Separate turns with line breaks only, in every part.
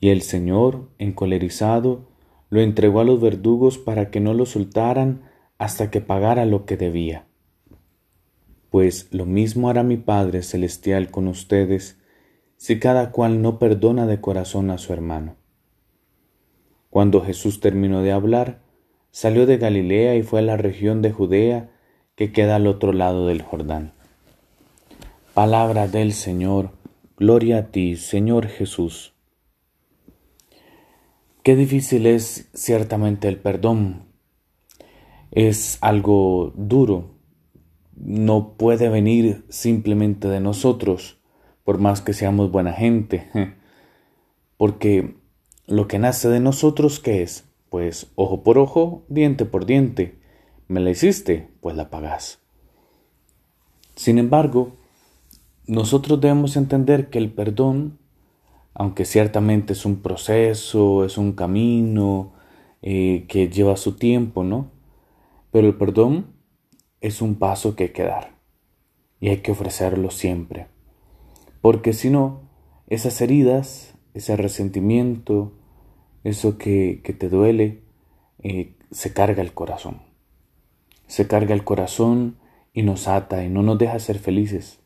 Y el Señor, encolerizado, lo entregó a los verdugos para que no lo soltaran hasta que pagara lo que debía. Pues lo mismo hará mi Padre Celestial con ustedes si cada cual no perdona de corazón a su hermano. Cuando Jesús terminó de hablar, salió de Galilea y fue a la región de Judea que queda al otro lado del Jordán. Palabra del Señor, gloria a ti, Señor Jesús. Qué difícil es ciertamente el perdón. Es algo duro. No puede venir simplemente de nosotros, por más que seamos buena gente. Porque lo que nace de nosotros, ¿qué es? Pues ojo por ojo, diente por diente. Me la hiciste, pues la pagás. Sin embargo, nosotros debemos entender que el perdón aunque ciertamente es un proceso, es un camino eh, que lleva su tiempo, ¿no? Pero el perdón es un paso que hay que dar y hay que ofrecerlo siempre. Porque si no, esas heridas, ese resentimiento, eso que, te duele, eh, se carga el corazón. Se carga el corazón y nos ata y no nos deja ser felices.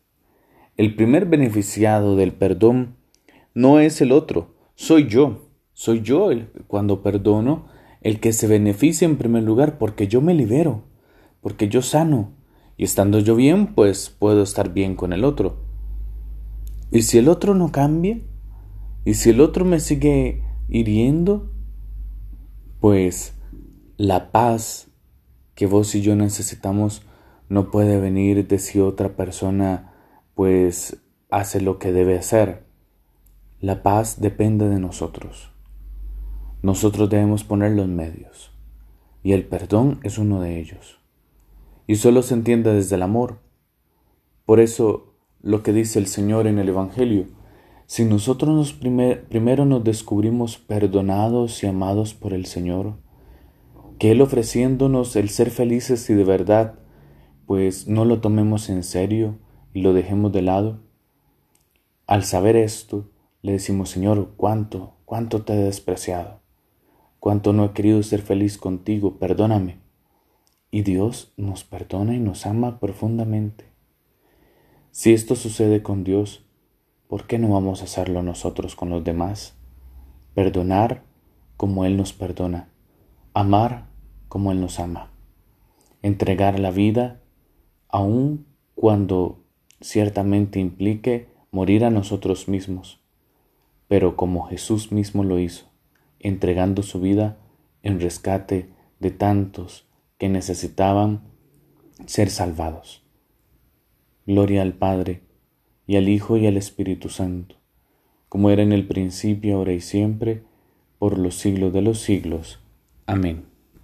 El primer beneficiado del perdón no es el otro, soy yo. Soy yo el, cuando perdono el que se beneficia en primer lugar porque yo me libero, porque yo sano. Y estando yo bien, pues puedo estar bien con el otro. Y si el otro no cambia, y si el otro me sigue hiriendo, pues la paz que vos y yo necesitamos no puede venir de si otra persona pues hace lo que debe hacer. La paz depende de nosotros. Nosotros debemos poner los medios, y el perdón es uno de ellos. Y solo se entiende desde el amor. Por eso lo que dice el Señor en el Evangelio, si nosotros nos primero nos descubrimos perdonados y amados por el Señor, que Él ofreciéndonos el ser felices y de verdad, pues no lo tomemos en serio y lo dejemos de lado, al saber esto, le decimos, Señor, cuánto, cuánto te he despreciado, cuánto no he querido ser feliz contigo, perdóname. Y Dios nos perdona y nos ama profundamente. Si esto sucede con Dios, ¿por qué no vamos a hacerlo nosotros con los demás? Perdonar como Él nos perdona, amar como Él nos ama, entregar la vida aun cuando ciertamente implique morir a nosotros mismos pero como Jesús mismo lo hizo, entregando su vida en rescate de tantos que necesitaban ser salvados. Gloria al Padre, y al Hijo y al Espíritu Santo, como era en el principio, ahora y siempre, por los siglos de los siglos. Amén.